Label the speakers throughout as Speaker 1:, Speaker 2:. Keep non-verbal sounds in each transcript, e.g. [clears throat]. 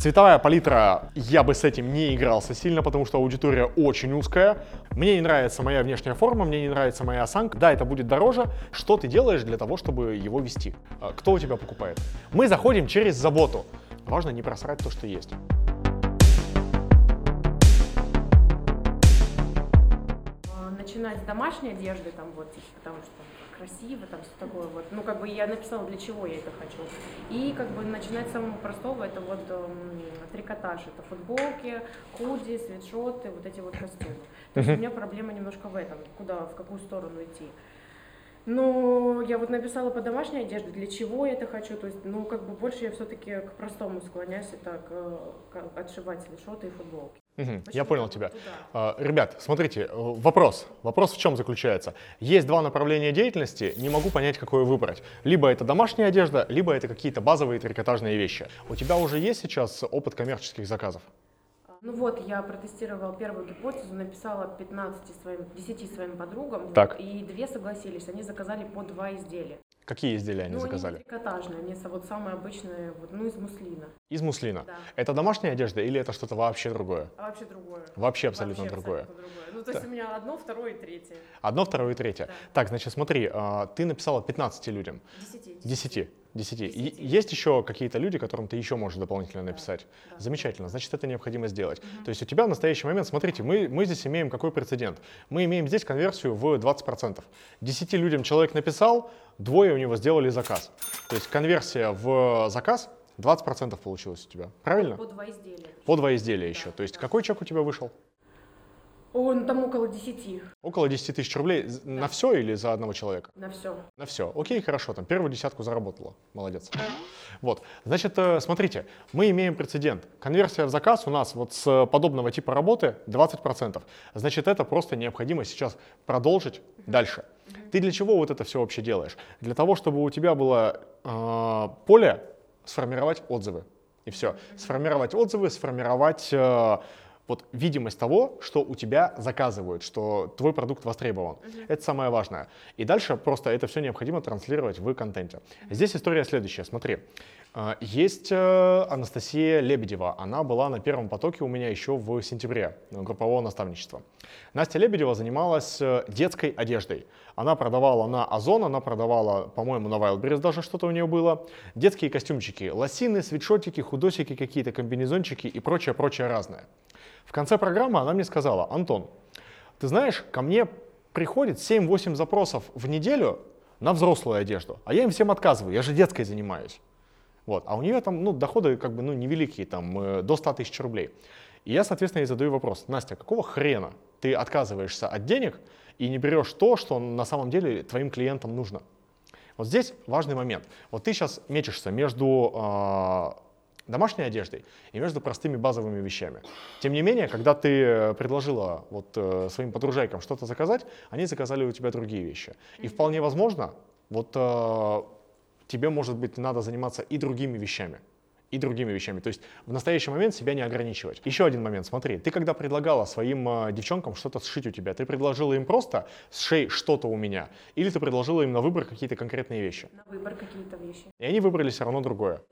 Speaker 1: Цветовая палитра, я бы с этим не игрался сильно, потому что аудитория очень узкая. Мне не нравится моя внешняя форма, мне не нравится моя осанка. Да, это будет дороже. Что ты делаешь для того, чтобы его вести? А, Кто у тебя покупает? Мы заходим через заботу. Важно не просрать то, что есть.
Speaker 2: Начинать с домашней одежды, там вот, потому что красиво, там все такое вот. Ну, как бы я написала, для чего я это хочу. И как бы начинать с самого простого, это вот эм, трикотаж, это футболки, худи, свитшоты, вот эти вот костюмы. То есть у меня проблема немножко в этом, куда, в какую сторону идти. Ну, я вот написала по домашней одежде, для чего я это хочу, то есть, ну, как бы больше я все-таки к простому склоняюсь, это к, к отшивать свитшоты и футболки.
Speaker 1: Мгм, Я понял тебя.
Speaker 2: туда?
Speaker 1: А, Ребят, смотрите, э, вопрос. Вопрос в чем заключается? Есть два направления деятельности, не могу понять, какое выбрать. Либо это домашняя одежда, либо это какие-то базовые трикотажные вещи. У тебя уже есть сейчас опыт коммерческих заказов?
Speaker 2: Ну вот, я протестировала первую гипотезу, написала 15 своим, 10 своим подругам,
Speaker 1: Так.
Speaker 2: и две согласились, они заказали по два изделия.
Speaker 1: Какие изделия они
Speaker 2: ну,
Speaker 1: заказали?
Speaker 2: они трикотажные, они вот самые обычные, вот, ну, из муслина.
Speaker 1: Из муслина.
Speaker 2: Да.
Speaker 1: Это домашняя одежда или это что-то вообще другое?
Speaker 2: А вообще другое.
Speaker 1: Вообще абсолютно
Speaker 2: Вообще
Speaker 1: другое.
Speaker 2: абсолютно другое. Ну, то есть у меня одно, второе и третье.
Speaker 1: Одно, второе и третье.
Speaker 2: Да.
Speaker 1: Так, значит, смотри, а, ты написала 15 людям.
Speaker 2: Десяти.
Speaker 1: Десяти. Десяти.
Speaker 2: Десяти.
Speaker 1: Есть еще какие-то люди, которым ты еще можешь дополнительно написать?
Speaker 2: да.
Speaker 1: Замечательно. Значит, это необходимо сделать. То есть у тебя в настоящий момент, смотрите, мы, мы здесь имеем какой прецедент? Мы имеем здесь конверсию в 20%. Десяти людям человек написал, двое у него сделали заказ. То есть конверсия в заказ 20% получилось у тебя. Правильно?
Speaker 2: По два изделия.
Speaker 1: По два изделия еще. То есть
Speaker 2: да.
Speaker 1: какой чек у тебя вышел?
Speaker 2: Он там около десяти
Speaker 1: Около 10 тысяч рублей з- на все или за одного человека?
Speaker 2: на все.
Speaker 1: На все. Окей, хорошо, там первую десятку заработала. Молодец. Вот. Значит, э, смотрите, мы имеем прецедент. Конверсия в заказ у нас вот с подобного типа работы 20%. Значит, это просто необходимо сейчас продолжить дальше. Ты для чего вот это все вообще делаешь? Для того, чтобы у тебя было э, поле сформировать отзывы. И все. Сформировать отзывы, сформировать э, вот видимость того, что у тебя заказывают, что твой продукт востребован. Это самое важное. И дальше просто это все необходимо транслировать в контенте. Здесь история следующая. Смотри, э, есть э, Анастасия Лебедева. Она была на первом потоке у меня еще в сентябре э, группового наставничества. Настя Лебедева занималась детской одеждой. Она продавала на Озон, она продавала, по-моему, на Wildberries даже что-то у нее было. Детские костюмчики, лосины, свитшотики, худосики какие-то, комбинезончики и прочее-прочее разное. В конце программы она мне сказала, Антон, ты знаешь, ко мне приходит 7-8 запросов в неделю на взрослую одежду, а я им всем отказываю, я же детской занимаюсь. Вот. А у нее там ну, доходы как бы ну, невеликие, там, э, до 100 тысяч рублей. И я, соответственно, ей задаю вопрос, Настя, какого хрена ты отказываешься от денег и не берешь то, что на самом деле твоим клиентам нужно? Вот здесь важный момент. Вот ты сейчас мечешься между э, домашней одеждой и между простыми базовыми вещами. Тем не менее, когда ты э, предложила вот, э, своим подружайкам что-то заказать, они заказали у тебя другие вещи. И вполне возможно, вот э, тебе, может быть, надо заниматься и другими вещами. И другими вещами. То есть в настоящий момент себя не ограничивать. Еще один момент, смотри, ты когда предлагала своим э, девчонкам что-то сшить у тебя, ты предложила им просто сшей что-то у меня, или ты предложила им на выбор какие-то конкретные вещи.
Speaker 2: На выбор какие-то вещи.
Speaker 1: И они выбрали все равно другое.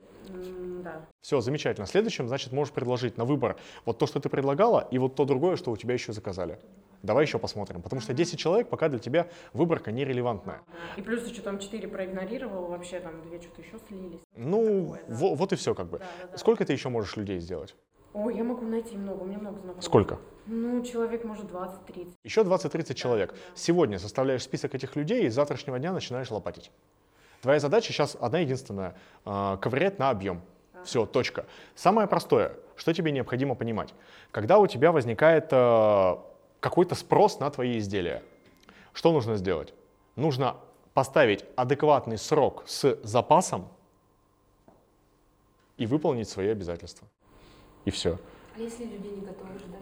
Speaker 2: Да.
Speaker 1: Все, замечательно. Следующим, значит, можешь предложить на выбор вот то, что ты предлагала, и вот то другое, что у тебя еще заказали. Давай еще посмотрим, потому что 10 человек пока для тебя выборка нерелевантная.
Speaker 2: Да. И плюс еще там 4 проигнорировал, вообще там две что-то еще слились.
Speaker 1: Ну,
Speaker 2: Такое, да.
Speaker 1: во- вот и все как бы.
Speaker 2: Да, да, да.
Speaker 1: Сколько ты еще можешь людей сделать?
Speaker 2: Ой, я могу найти много, у меня много знакомых.
Speaker 1: Сколько?
Speaker 2: Ну, человек может 20-30.
Speaker 1: Еще 20-30 человек.
Speaker 2: да.
Speaker 1: Сегодня составляешь список этих людей и с завтрашнего дня начинаешь лопатить. Твоя задача сейчас одна единственная э, ковырять на объем. Все, точка. Самое простое, что тебе необходимо понимать. Когда у тебя возникает э, какой-то спрос на твои изделия, что нужно сделать? Нужно поставить адекватный срок с запасом и выполнить свои обязательства. И все.
Speaker 3: А если люди не готовы ждать?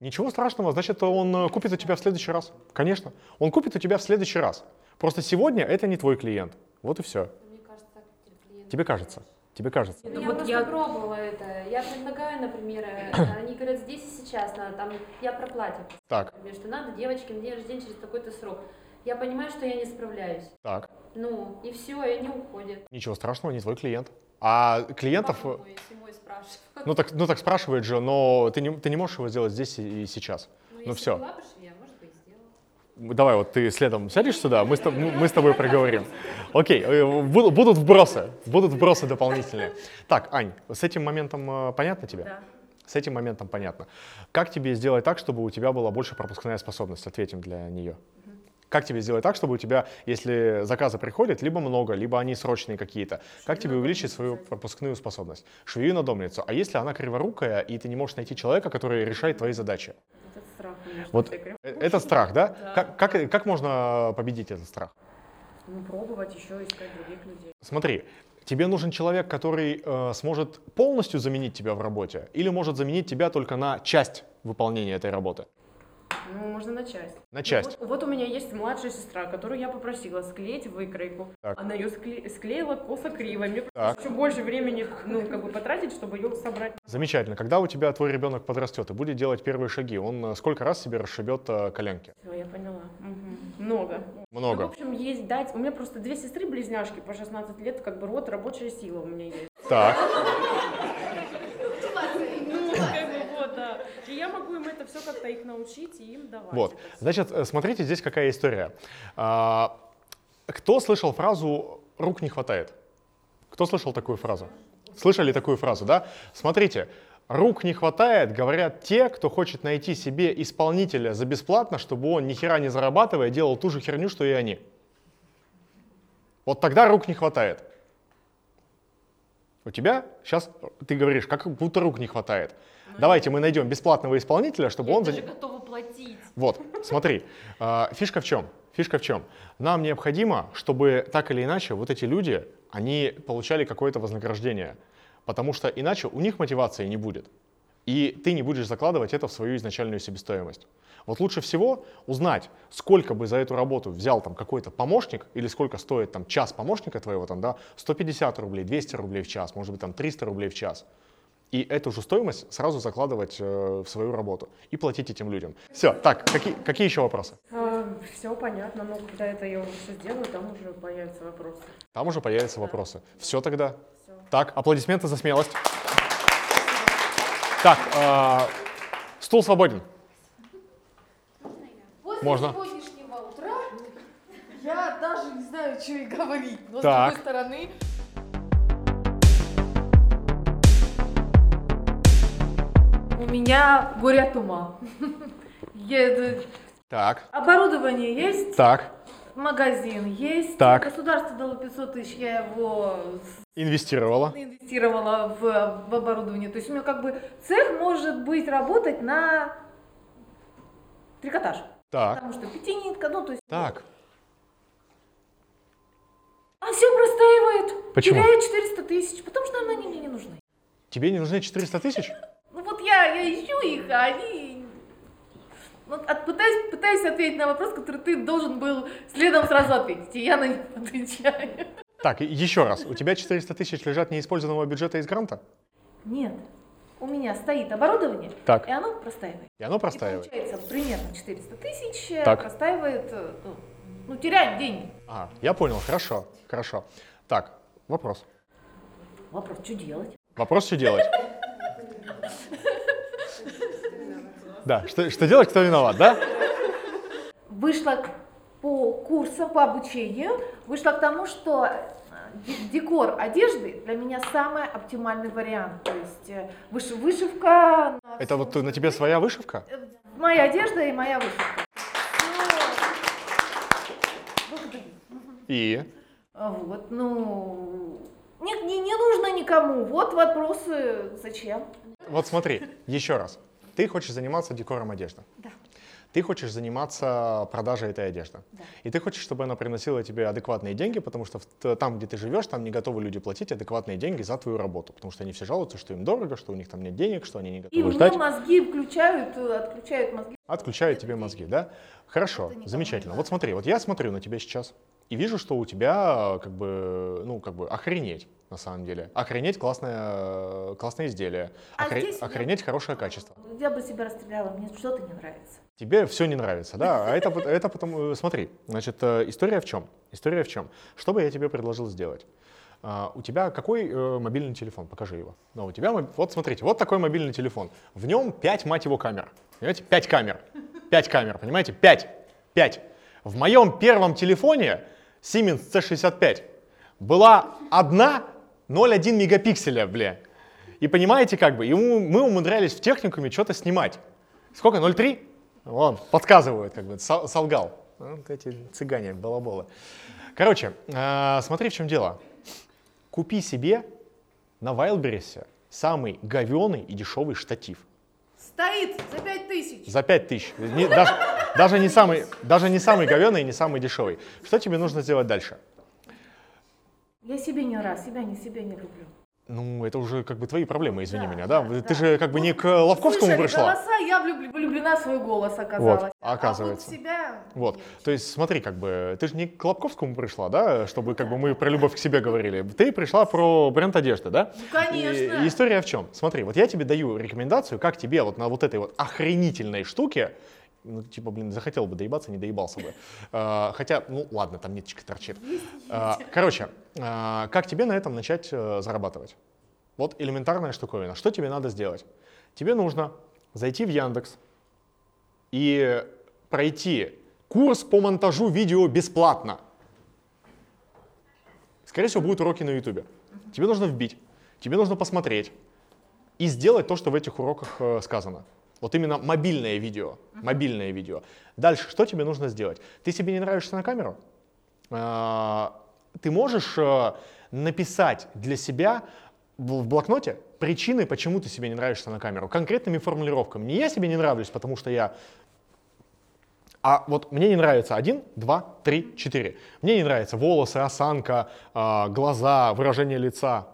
Speaker 1: Ничего страшного, значит, он э, купит у тебя в следующий раз. Конечно. Он купит у тебя в следующий раз. Просто сегодня это не твой клиент. Вот и все.
Speaker 3: Мне кажется.
Speaker 1: Тебе кажется. Тебе кажется.
Speaker 3: Ну,
Speaker 2: Ну,
Speaker 3: я
Speaker 2: вот я-
Speaker 3: пробовала это. Я предлагаю, например, э, [coughs] они говорят, здесь и сейчас надо, там, я про платье,
Speaker 1: Так,
Speaker 3: например, что надо девочке на день рождения через такой-то срок. Я понимаю, что я не справляюсь.
Speaker 1: так.
Speaker 3: Ну, и все, и они уходят.
Speaker 1: Ничего страшного, не твой клиент. А клиентов...
Speaker 3: спрашивают.
Speaker 1: Ну так, ну так спрашивает же, но ты не, ты не можешь его сделать здесь и, и сейчас.
Speaker 3: Ну,
Speaker 1: ну
Speaker 3: если
Speaker 1: всё.
Speaker 3: была бы швея, может быть, сделала.
Speaker 1: Давай, вот ты следом сядешь сюда, мы с, тоб- мы с тобой проговорим. Окей, э, бу- будут вбросы, будут вбросы дополнительные. Так, Ань, с этим моментом э, понятно тебе?
Speaker 2: Да.
Speaker 1: С этим моментом понятно. Как тебе сделать так, чтобы у тебя была больше пропускная способность? Ответим для нее. Как тебе сделать так, чтобы у тебя, если заказы приходят, либо много, либо они срочные какие-то, как тебе увеличить свою пропускную способность? Швею надомницу. А если она криворукая, и ты не можешь найти человека, который решает твои задачи?
Speaker 2: Вот этот страх у меня, что
Speaker 1: Вот
Speaker 2: криво.
Speaker 1: Э, Это страх, да?
Speaker 2: Да.
Speaker 1: Как, как, как можно победить этот страх?
Speaker 2: Ну, пробовать еще искать других людей.
Speaker 1: Смотри, тебе нужен человек, который э, сможет полностью заменить тебя в работе, или может заменить тебя только на часть выполнения этой работы?
Speaker 2: Ну, можно начать.
Speaker 1: На часть.
Speaker 2: Вот, вот у меня есть младшая сестра, которую я попросила склеить выкройку.
Speaker 1: Так.
Speaker 2: Она ее скле- склеила косо-криво. Мне
Speaker 1: Так.
Speaker 2: еще больше времени, ну, как бы потратить, чтобы ее собрать.
Speaker 1: Замечательно. Когда у тебя твой ребенок подрастет и будет делать первые шаги, он э, сколько раз себе расшибет э, коленки?
Speaker 2: Все, я поняла. Мгм. Много. Ну, в
Speaker 1: Много.
Speaker 2: общем, есть дать. У меня просто две сестры-близняшки по 16 лет, как бы род, рабочая сила у меня есть.
Speaker 1: Так,
Speaker 2: Ну, как бы вот, да. И я могу им это все как-то их научить и им давать.
Speaker 1: вот. Значит, э, смотрите, здесь какая история. А, Кто слышал фразу «рук не хватает»? Кто слышал такую фразу? Слышали такую фразу, да? Смотрите, рук не хватает, говорят те, кто хочет найти себе исполнителя за бесплатно, чтобы он ни хера не зарабатывая делал ту же херню, что и они. Вот тогда рук не хватает. У тебя сейчас, ты говоришь, как будто рук не хватает. Давайте мы найдем бесплатного исполнителя, чтобы
Speaker 2: Я
Speaker 1: он...
Speaker 2: даже готова платить.
Speaker 1: Вот, смотри, а, фишка в чем? Фишка в чем? Нам необходимо, чтобы так или иначе вот эти люди, они получали какое-то вознаграждение, потому что иначе у них мотивации не будет. И ты не будешь закладывать это в свою изначальную себестоимость. Вот лучше всего узнать, сколько бы за эту работу взял там какой-то помощник, или сколько стоит там час помощника твоего, там, да, 150 рублей, 200 рублей в час, может быть там 300 рублей в час. И эту же стоимость сразу закладывать э, в свою работу и платить этим людям. Все, так, какие, какие еще вопросы?
Speaker 2: все понятно, но когда это я уже все сделаю, там уже появятся вопросы.
Speaker 1: Там уже появятся вопросы. Все тогда.
Speaker 2: Всё.
Speaker 1: Так, аплодисменты за смелость. Так, э, стул свободен.
Speaker 4: После
Speaker 1: Можно.
Speaker 4: сегодняшнего утра я даже не знаю, что и говорить. Но
Speaker 1: Так.
Speaker 4: с другой стороны, меня горе от ума.
Speaker 1: Так,
Speaker 4: Оборудование есть,
Speaker 1: так,
Speaker 4: магазин есть,
Speaker 1: Так.
Speaker 4: государство дало 500 тысяч, я его
Speaker 1: инвестировала.
Speaker 4: инвестировала в, в оборудование. То есть у меня как бы цех может быть работать на трикотаж.
Speaker 1: Так,
Speaker 4: Потому что пятинитка, ну то есть...
Speaker 1: так.
Speaker 4: А все простаивает.
Speaker 1: Почему?
Speaker 4: Теряю 400 тысяч, потому что они мне не нужны.
Speaker 1: Тебе не нужны 400 тысяч?
Speaker 4: Ну я, я ищу их, а они... Вот от- пытаюсь, пытаюсь ответить на вопрос, который ты должен был следом сразу ответить, и я на него [laughs] отвечаю.
Speaker 1: Так, и еще раз. У тебя 400 тысяч лежат неиспользованного бюджета из гранта?
Speaker 4: Нет, у меня стоит оборудование,
Speaker 1: Так.
Speaker 4: и оно простаивает.
Speaker 1: И оно
Speaker 4: И
Speaker 1: простаивает.
Speaker 4: получается примерно 400 тысяч э,
Speaker 1: Так.
Speaker 4: простаивает, э, ну, ну, теряем деньги.
Speaker 1: Ага, я понял, хорошо, хорошо. Так, вопрос.
Speaker 4: Вопрос, что делать?
Speaker 1: Вопрос, что делать? Да, что, что делать, кто виноват, да?
Speaker 4: вышла по курсам, по обучению, вышла к тому, что э, де- декор одежды для меня самый оптимальный вариант. То есть э, выш- вышивка,
Speaker 1: Это вот на тебе своя вышивка?
Speaker 4: Э, моя одежда и моя вышивка.
Speaker 1: И?
Speaker 4: А Вот, ну, не, не, не нужно никому. Вот вопросы, зачем?
Speaker 1: Вот смотри, еще раз. Ты хочешь заниматься декором одежды.
Speaker 4: Да.
Speaker 1: Ты хочешь заниматься продажей этой одежды.
Speaker 4: Да.
Speaker 1: И ты хочешь, чтобы она приносила тебе адекватные деньги, потому что там, где ты живешь, там не готовы люди платить адекватные деньги за твою работу. Потому что они все жалуются, что им дорого, что у них там нет денег, что они не
Speaker 4: И
Speaker 1: готовы
Speaker 4: мне
Speaker 1: ждать.
Speaker 4: мозги включают, э, отключают мозги.
Speaker 1: Отключают тебе мозги, да? Хорошо, замечательно. Вот смотри, вот я смотрю на тебя сейчас и вижу, что у тебя как бы, ну, как бы охренеть на самом деле. Охренеть классное, классное изделие.
Speaker 4: А
Speaker 1: Охре-
Speaker 4: здесь я-
Speaker 1: Охренеть хорошее качество.
Speaker 4: Я бы себя расстреляла, мне что-то не нравится.
Speaker 1: Тебе все не нравится, да? А это, это потом, э, смотри, значит, э, история в чем? История в чем? Что бы я тебе предложил сделать? А, у тебя какой э, мобильный телефон? Покажи его. Ну, у тебя, вот смотрите, вот такой мобильный телефон. В нем 5, мать его, камер. Понимаете, 5 камер. 5 камер, понимаете? 5. 5. В моем первом телефоне Siemens C65 была одна 0,1 мегапикселя, бля. И понимаете, как бы, и мы умудрялись в техникуме что-то снимать. Сколько? 0,3? Вон, подсказывают, как бы, сол- солгал. Вот эти цыгане, балаболы. Короче, э, смотри, в чем дело. Купи себе на Wildberries самый говеный и дешевый штатив.
Speaker 4: Стоит за пять тысяч.
Speaker 1: За 5 тысяч. Не- даже, даже, не самый, даже не самый говеный и не самый дешевый. Что тебе нужно сделать дальше?
Speaker 4: Я себе не раз, себя не себя не люблю.
Speaker 1: Ну, это уже как бы твои проблемы, извини
Speaker 4: Да,
Speaker 1: меня, да?
Speaker 4: да,
Speaker 1: Ты
Speaker 4: да.
Speaker 1: же как бы не к Ловковскому
Speaker 4: Слышали
Speaker 1: пришла.
Speaker 4: голоса, я влюб- влюблена в свой голос оказалась.
Speaker 1: Вот, оказывается.
Speaker 4: А вот себя...
Speaker 1: Вот, то есть смотри, как бы, ты же не к Лобковскому пришла, да, чтобы как бы мы про любовь к себе говорили. Ты пришла про бренд одежды, да?
Speaker 4: Ну, конечно.
Speaker 1: И, и история в чем? Смотри, вот я тебе даю рекомендацию, как тебе вот на вот этой вот охренительной штуке, ну, типа, блин, захотел бы доебаться, не доебался бы. [laughs] А, хотя, ну, ладно, там ниточка торчит. А, короче, а, как тебе на этом начать э, зарабатывать? Вот элементарная штуковина. Что тебе надо сделать? Тебе нужно зайти в Яндекс и пройти курс по монтажу видео бесплатно. Скорее всего, будут уроки на YouTube. Тебе нужно вбить, тебе нужно посмотреть и сделать то, что в этих уроках э, сказано. Вот именно мобильное видео. Мобильное видео. Дальше, что тебе нужно сделать? Ты себе не нравишься на камеру? А, Ты можешь э, написать для себя в блокноте причины, почему ты себе не нравишься на камеру, конкретными формулировками. Не я себе не нравлюсь, потому что я а вот мне не нравится один, два, три, четыре. Мне не нравятся волосы, осанка, а, глаза, выражение лица.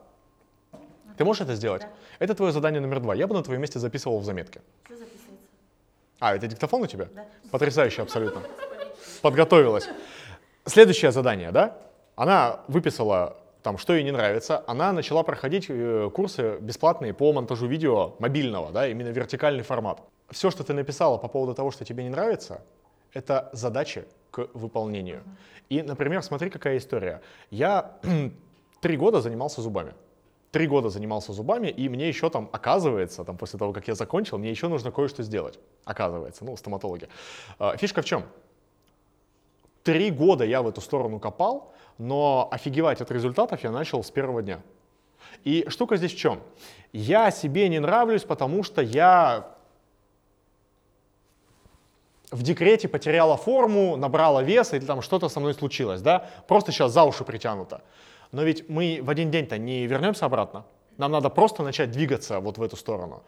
Speaker 1: Ты можешь это сделать? Это твое задание номер два. Я бы на твоем месте записывал в заметке.
Speaker 3: Что записывается?
Speaker 1: А, это диктофон у тебя?
Speaker 3: Да.
Speaker 1: Потрясающе абсолютно. [laughs] Подготовилась. Следующее задание, да? Она выписала там, что ей не нравится. Она начала проходить э, курсы бесплатные по монтажу видео мобильного, да, именно вертикальный формат. Все, что ты написала по поводу того, что тебе не нравится, это задачи к выполнению. И, например, смотри, какая история. Я [clears throat] три года занимался зубами. Три года занимался зубами, и мне еще там, оказывается, там, после того, как я закончил, мне еще нужно кое-что сделать. Оказывается, ну, стоматологи. А, Фишка в чем? Три года я в эту сторону копал, но офигевать от результатов я начал с первого дня. И штука здесь в чем? Я себе не нравлюсь, потому что я в декрете потеряла форму, набрала вес, или там что-то со мной случилось, да? Просто сейчас за уши притянуто. Но ведь мы в один день-то не вернемся обратно. Нам надо просто начать двигаться вот в эту сторону.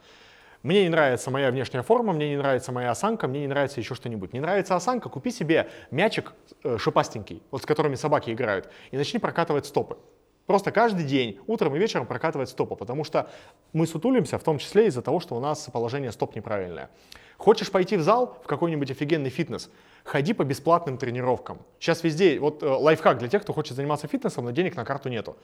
Speaker 1: Мне не нравится моя внешняя форма, мне не нравится моя осанка, мне не нравится еще что-нибудь. Не нравится осанка, купи себе мячик э, шипастенький, вот с которыми собаки играют, и начни прокатывать стопы. Просто каждый день, утром и вечером прокатывать стопы, потому что мы сутулимся, в том числе из-за того, что у нас положение стоп неправильное. Хочешь пойти в зал, в какой-нибудь офигенный фитнес, ходи по бесплатным тренировкам. Сейчас везде, вот э, лайфхак для тех, кто хочет заниматься фитнесом, но денег на карту нету.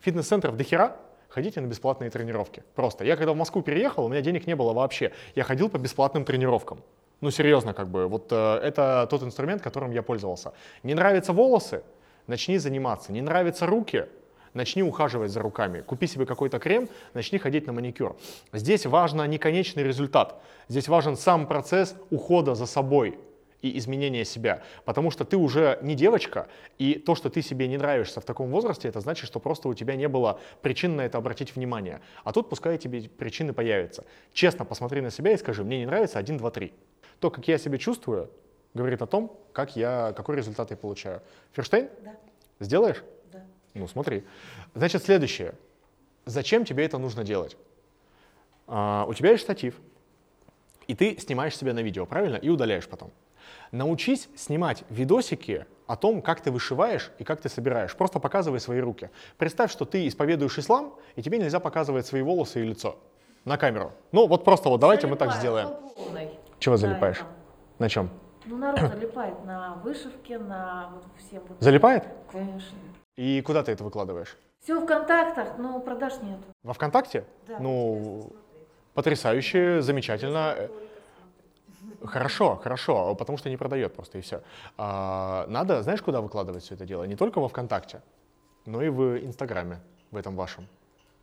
Speaker 1: Фитнес-центров до хера, ходите на бесплатные тренировки. Просто. Я когда в Москву переехал, у меня денег не было вообще. Я ходил по бесплатным тренировкам. Ну, серьезно, как бы, вот э, это тот инструмент, которым я пользовался. Не нравятся волосы? Начни заниматься. Не нравятся руки? Начни ухаживать за руками. Купи себе какой-то крем, начни ходить на маникюр. Здесь важно не конечный результат. Здесь важен сам процесс ухода за собой и изменения себя. Потому что ты уже не девочка, и то, что ты себе не нравишься в таком возрасте, это значит, что просто у тебя не было причин на это обратить внимание. А тут пускай тебе причины появятся. Честно посмотри на себя и скажи, мне не нравится 1, 2, 3. То, как я себя чувствую, говорит о том, как я, какой результат я получаю. Ферштейн?
Speaker 3: Да.
Speaker 1: Сделаешь?
Speaker 3: Да.
Speaker 1: Ну, смотри. Значит, следующее. Зачем тебе это нужно делать? А, у тебя есть штатив, и ты снимаешь себя на видео, правильно? И удаляешь потом. Научись снимать видосики о том, как ты вышиваешь и как ты собираешь. Просто показывай свои руки. Представь, что ты исповедуешь ислам, и тебе нельзя показывать свои волосы и лицо на камеру. Ну, вот просто вот давайте мы так
Speaker 4: Залипаю
Speaker 1: сделаем. Чего
Speaker 4: Да,
Speaker 1: залипаешь?
Speaker 4: это.
Speaker 1: На чем?
Speaker 4: Ну, народ залипает на вышивке, на всем. вот.
Speaker 1: Залипает?
Speaker 4: Конечно.
Speaker 1: И куда ты это выкладываешь?
Speaker 4: Все в контактах, но продаж нет.
Speaker 1: Во ВКонтакте?
Speaker 3: Да,
Speaker 1: ну, потрясающе, замечательно. Э, Хорошо, хорошо, потому что не продает просто и все. надо, знаешь, куда выкладывать все это дело? Не только во ВКонтакте. но и в Инстаграме, в этом вашем,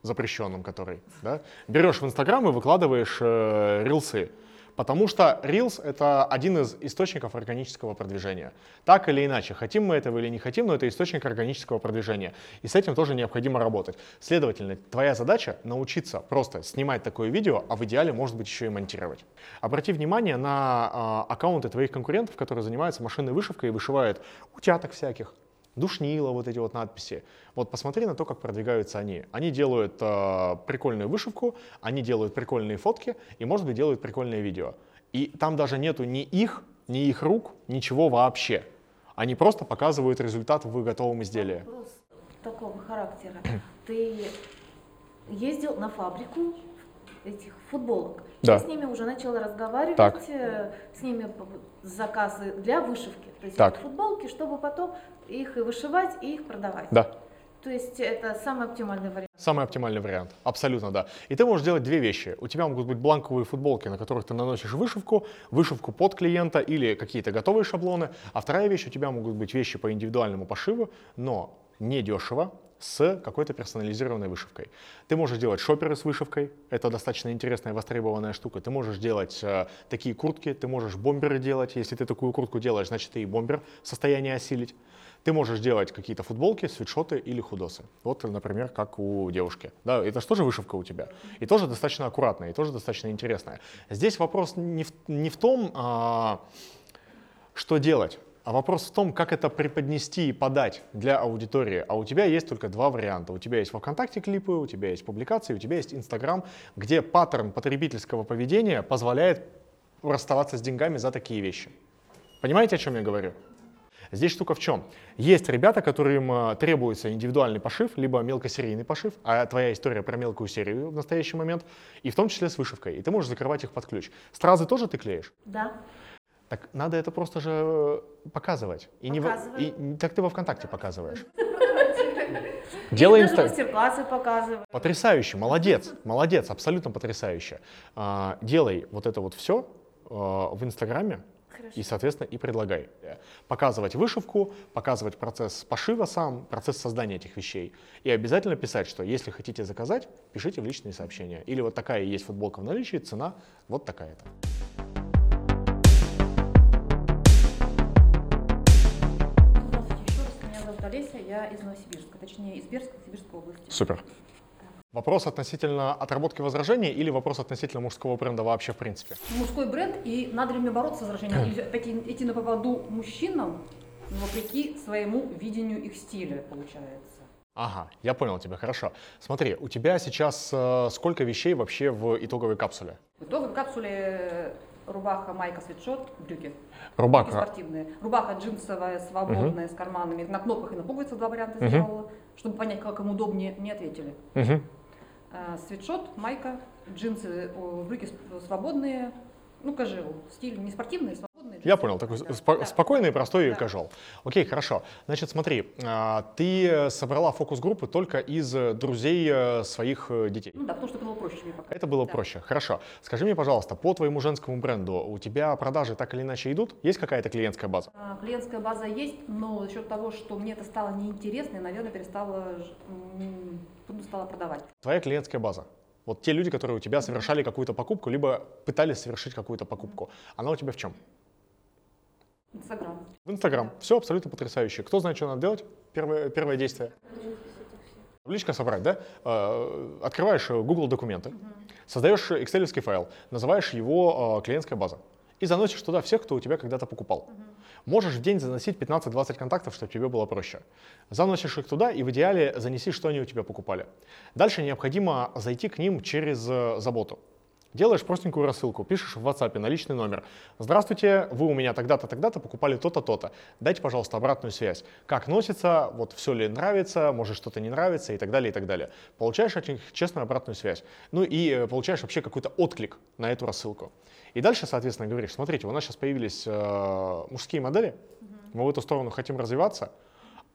Speaker 1: запрещенном который. Да? Берешь в Инстаграм и выкладываешь э, рилсы. Потому что Reels — это один из источников органического продвижения. Так или иначе, хотим мы этого или не хотим, но это источник органического продвижения. И с этим тоже необходимо работать. Следовательно, твоя задача — научиться просто снимать такое видео, а в идеале, может быть, еще и монтировать. Обрати внимание на э, аккаунты твоих конкурентов, которые занимаются машинной вышивкой и вышивают утяток всяких, душнило, вот эти вот надписи. Вот посмотри на то, как продвигаются они. Они делают э, прикольную вышивку, они делают прикольные фотки и, может быть, делают прикольные видео. И там даже нету ни их, ни их рук, ничего вообще. Они просто показывают результат в готовом изделии.
Speaker 4: Вопрос такого характера. Ты ездил на фабрику этих футболок.
Speaker 1: Да.
Speaker 4: Я с ними уже начала разговаривать,
Speaker 1: Так.
Speaker 4: э, с ними заказы для вышивки. То есть
Speaker 1: Так.
Speaker 4: футболки, чтобы потом их и вышивать, и их продавать.
Speaker 1: Да.
Speaker 4: То есть это самый оптимальный вариант.
Speaker 1: Самый оптимальный вариант, абсолютно да. И ты можешь делать две вещи. У тебя могут быть бланковые футболки, на которых ты наносишь вышивку, вышивку под клиента или какие-то готовые шаблоны. А вторая вещь, у тебя могут быть вещи по индивидуальному пошиву, но не дешево, с какой-то персонализированной вышивкой. Ты можешь делать шоперы с вышивкой, это достаточно интересная востребованная штука. Ты можешь делать э, такие куртки, ты можешь бомберы делать. Если ты такую куртку делаешь, значит ты и бомбер в состоянии осилить. Ты можешь делать какие-то футболки, свитшоты или худосы. Вот, например, как у девушки. Да, это же тоже вышивка у тебя. И тоже достаточно аккуратная, и тоже достаточно интересная. Здесь вопрос не в, не в том, а, что делать, а вопрос в том, как это преподнести и подать для аудитории. А у тебя есть только два варианта. У тебя есть во ВКонтакте клипы, у тебя есть публикации, у тебя есть Инстаграм, где паттерн потребительского поведения позволяет расставаться с деньгами за такие вещи. Понимаете, о чем я говорю? Здесь штука в чем? Есть ребята, которым э, требуется индивидуальный пошив, либо мелкосерийный пошив, а твоя история про мелкую серию в настоящий момент, и в том числе с вышивкой. И ты можешь закрывать их под ключ. Стразы тоже ты клеишь?
Speaker 4: Да.
Speaker 1: Так надо это просто же э, показывать. И не
Speaker 4: Показываю.
Speaker 1: и так ты во ВКонтакте показываешь. [laughs] Делай
Speaker 4: даже
Speaker 1: инста...
Speaker 4: мастер-классы показываю.
Speaker 1: Потрясающе, молодец, молодец, абсолютно потрясающе. А, делай вот это вот все в Инстаграме,
Speaker 4: Хорошо.
Speaker 1: и, соответственно, и предлагай. Э, Показывать вышивку, показывать процесс пошива сам, процесс создания этих вещей. И обязательно писать, что если хотите заказать, пишите в личные сообщения. Или вот такая есть футболка в наличии, цена вот такая-то.
Speaker 5: Олеся, я из Новосибирска, точнее из Берска, Сибирской области.
Speaker 1: Супер. Вопрос относительно отработки возражений или вопрос относительно мужского бренда вообще в принципе?
Speaker 5: Мужской бренд, и надо ли мне бороться с возражением, или [clears throat] опять-таки идти на поводу мужчинам, вопреки своему видению их стиля, получается.
Speaker 1: Ага, я понял тебя, хорошо. Смотри, у тебя сейчас э, сколько вещей вообще в итоговой капсуле?
Speaker 5: В итоге в капсуле рубаха, майка, свитшот, брюки. Такие
Speaker 1: Рубака.
Speaker 5: спортивные. Рубаха джинсовая, свободная, с карманами. На кнопках и на пуговицах два варианта
Speaker 1: Мгм.
Speaker 5: сделала, чтобы понять, как им удобнее, не ответили.
Speaker 1: Мгм.
Speaker 5: А, Свитшот, майка, джинсы, брюки свободные, ну, кажел, стиль не спортивный, а свободный.
Speaker 1: Я понял, такой спо- спокойный, простой
Speaker 5: Да.
Speaker 1: кажол. Окей, хорошо. Значит, смотри, а, ты собрала фокус-группы только из друзей э, своих э, детей.
Speaker 5: Ну да, потому что это было проще мне пока.
Speaker 1: Это было
Speaker 5: Да.
Speaker 1: проще. Хорошо. Скажи мне, пожалуйста, по твоему женскому бренду у тебя продажи так или иначе идут? Есть какая-то клиентская база?
Speaker 5: А, Клиентская база есть, но за счет того, что мне это стало неинтересно, я, наверное, перестала, трудно стало продавать.
Speaker 1: Твоя клиентская база. Вот те люди, которые у тебя совершали какую-то покупку, либо пытались совершить какую-то покупку. Она у тебя в чем?
Speaker 5: Инстаграм.
Speaker 1: В Инстаграм. Все абсолютно потрясающе. Кто знает, что надо делать? Первое, первое действие. Табличка собрать, да? Э, Открываешь э, Google документы, создаешь excel файл, называешь его э, клиентская база и заносишь туда всех, кто у тебя когда-то покупал. Можешь в день заносить 15-20 контактов, чтобы тебе было проще. Заносишь их туда и в идеале занеси, что они у тебя покупали. Дальше необходимо зайти к ним через э, заботу. Делаешь простенькую рассылку, пишешь в WhatsApp на личный номер. Здравствуйте, вы у меня тогда-то, тогда-то покупали то-то, то-то. Дайте, пожалуйста, обратную связь. Как носится, вот все ли нравится, может что-то не нравится и так далее, и так далее. Получаешь от них честную обратную связь. Ну и э, получаешь вообще какой-то отклик на эту рассылку. И дальше, соответственно, говоришь, смотрите, у нас сейчас появились э, мужские модели, мы в эту сторону хотим развиваться,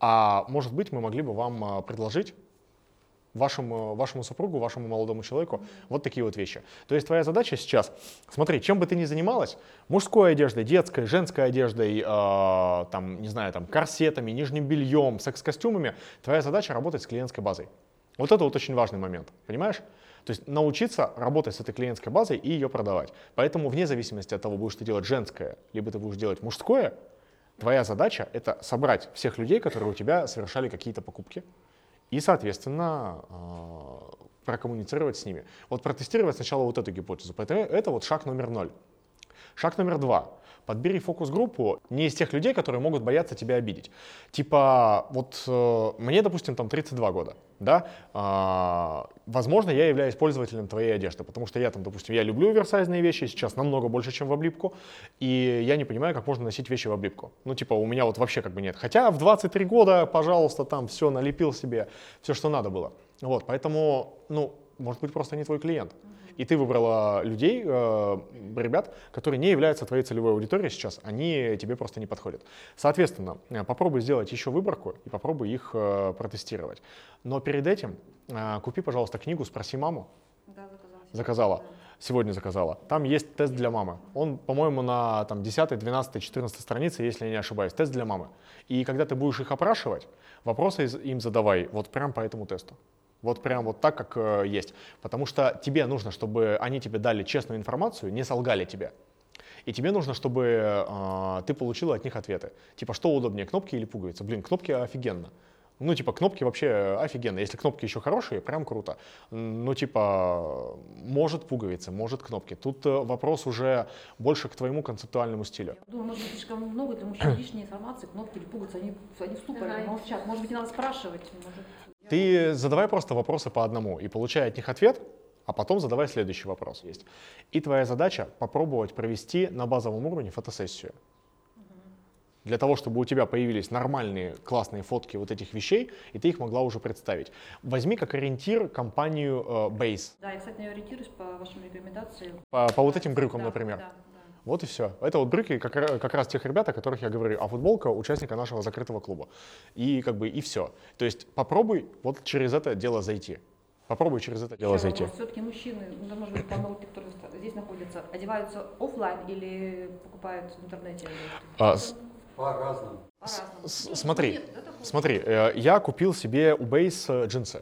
Speaker 1: а может быть мы могли бы вам э, предложить вашему, вашему супругу, вашему молодому человеку вот такие вот вещи. То есть твоя задача сейчас, смотри, чем бы ты ни занималась, мужской одеждой, детской, женской одеждой, э, там, не знаю, там, корсетами, нижним бельем, секс-костюмами, твоя задача работать с клиентской базой. Вот это вот очень важный момент, понимаешь? То есть научиться работать с этой клиентской базой и ее продавать. Поэтому вне зависимости от того, будешь ты делать женское, либо ты будешь делать мужское, твоя задача — это собрать всех людей, которые у тебя совершали какие-то покупки, и, соответственно, а, прокоммуницировать с ними. Вот протестировать сначала вот эту гипотезу. Поэтому это вот шаг номер ноль. Шаг номер два. Подбери фокус-группу не из тех людей, которые могут бояться тебя обидеть. Типа, вот э, мне, допустим, там 32 года, да, а, возможно, я являюсь пользователем твоей одежды, потому что я там, допустим, я люблю оверсайзные вещи, сейчас намного больше, чем в облипку, и я не понимаю, как можно носить вещи в облипку. Ну, типа, у меня вот вообще как бы нет. Хотя в 23 года, пожалуйста, там все налепил себе, все, что надо было. Вот, поэтому, ну, может быть, просто не твой клиент и ты выбрала людей, э, ребят, которые не являются твоей целевой аудиторией сейчас, они тебе просто не подходят. Соответственно, э, попробуй сделать еще выборку и попробуй их э, протестировать. Но перед этим купи, пожалуйста, книгу «Спроси маму».
Speaker 5: Да, заказала.
Speaker 1: Заказала. Сегодня заказала. Там есть тест для мамы. Он, по-моему, на там, 10, 12, 14 странице, если я не ошибаюсь. Тест для мамы. И когда ты будешь их опрашивать, вопросы им задавай вот прям по этому тесту. Вот прям вот так, как э, есть. Потому что тебе нужно, чтобы они тебе дали честную информацию, не солгали тебе. И тебе нужно, чтобы э, ты получил от них ответы. Типа, что удобнее, кнопки или пуговицы? Блин, кнопки офигенно. Ну, типа, кнопки вообще офигенно. Если кнопки еще хорошие, прям круто. Ну, типа, может пуговицы, может кнопки. Тут э, вопрос уже больше к твоему концептуальному стилю.
Speaker 5: Думаю, может быть, слишком много для мужчин лишней информации, кнопки или пуговицы, они, они в ступоре, молчат. Может быть, не надо спрашивать. Может...
Speaker 1: Ты задавай просто вопросы по одному и получай от них ответ, а потом задавай следующий вопрос. Есть. И твоя задача попробовать провести на базовом уровне фотосессию. Для того, чтобы у тебя появились нормальные классные фотки вот этих вещей, и ты их могла уже представить. Возьми как ориентир компанию э, Base.
Speaker 5: Да, я, кстати, не ориентируюсь по вашим рекомендациям.
Speaker 1: По, по вот этим брюкам,
Speaker 5: Да,
Speaker 1: например.
Speaker 5: Да, да.
Speaker 1: Вот и все. Это вот брюки как, как раз тех ребят, о которых я говорю, а футболка участника нашего закрытого клуба. И как бы и все. То есть попробуй вот через это дело зайти. Попробуй через это дело зайти.
Speaker 5: Все-таки мужчины, ну, да, может быть, те, которые здесь находятся, одеваются оффлайн или покупают в интернете?
Speaker 1: А, с-
Speaker 6: По-разному.
Speaker 5: По-разному.
Speaker 1: с- смотри,
Speaker 5: Нет,
Speaker 1: смотри, э, я купил себе у Base э, джинсы.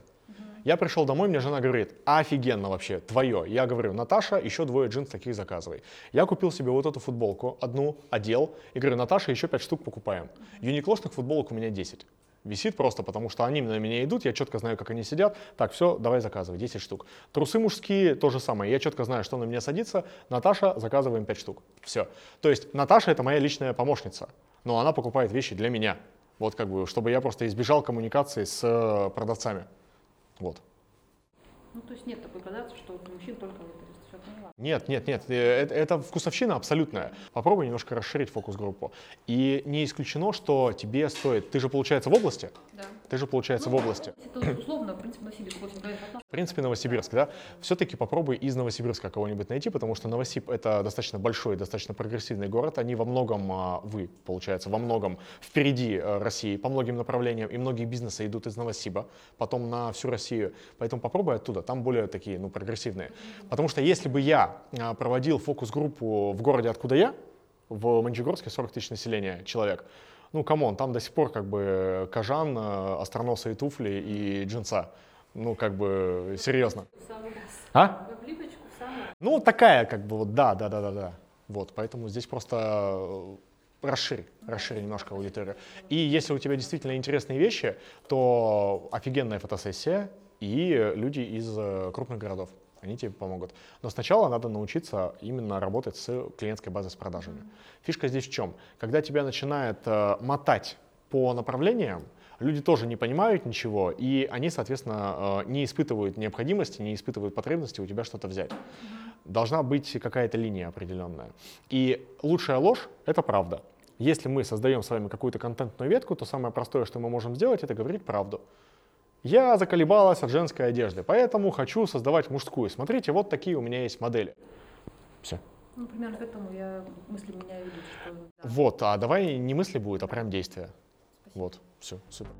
Speaker 1: Я пришел домой, мне жена говорит, офигенно вообще, твое. Я говорю, Наташа, еще двое джинс таких заказывай. Я купил себе вот эту футболку, одну, одел, и говорю, Наташа, еще пять штук покупаем. Юниклошных футболок у меня 10. Висит просто, потому что они на меня идут, я четко знаю, как они сидят. Так, все, давай заказывай, 10 штук. Трусы мужские, то же самое. Я четко знаю, что на меня садится. Наташа, заказываем 5 штук. Все. То есть Наташа это моя личная помощница, но она покупает вещи для меня. Вот как бы, чтобы я просто избежал коммуникации с э, продавцами. Вот.
Speaker 5: Ну, то есть нет такой градации, что мужчин только. Все поняла.
Speaker 1: Нет, нет, нет, э, это, это вкусовщина абсолютная. Попробуй немножко расширить фокус-группу. И не исключено, что тебе стоит... Ты же, получается, в области?
Speaker 5: Да.
Speaker 1: Ты же, получается, в области.
Speaker 5: Это условно, в принципе, Новосибирск 8 километров от нас.
Speaker 1: В принципе, Новосибирск, да? Все-таки попробуй из Новосибирска кого-нибудь найти, потому что Новосиб — это достаточно большой, достаточно прогрессивный город. Они во многом, а, вы, получается, во многом впереди э, России по многим направлениям, и многие бизнесы идут из Новосиба, потом на всю Россию. Поэтому попробуй оттуда, там более такие, ну, прогрессивные. Потому что если бы я а, проводил фокус-группу в городе, откуда я, в Мончегорске 40 тысяч населения человек, ну, come on, там до сих пор как бы кожан, э, остроносые туфли и джинса. Ну, как бы, серьезно. А? Ну, такая, как бы, вот, да, да, да, да, да. Вот, поэтому здесь просто э, расширь, расширь немножко аудиторию. И если у тебя действительно интересные вещи, то офигенная фотосессия и люди из э, крупных городов. Они тебе помогут. Но сначала надо научиться именно работать с клиентской базой с продажами. Фишка здесь в чем? Когда тебя начинает э, мотать по направлениям, люди тоже не понимают ничего, и они, соответственно, э, не испытывают необходимости, не испытывают потребности у тебя что-то взять. Должна быть какая-то линия определенная. И лучшая ложь — это правда. Если мы создаем с вами какую-то контентную ветку, то самое простое, что мы можем сделать, это говорить правду. Я заколебалась от женской одежды, поэтому хочу создавать мужскую. Смотрите, вот такие у меня есть модели. Все.
Speaker 5: Ну, примерно к этому я мысли меня ведут, что... да.
Speaker 1: Вот, а давай не мысли будет, а прям действия. Вот, все, супер.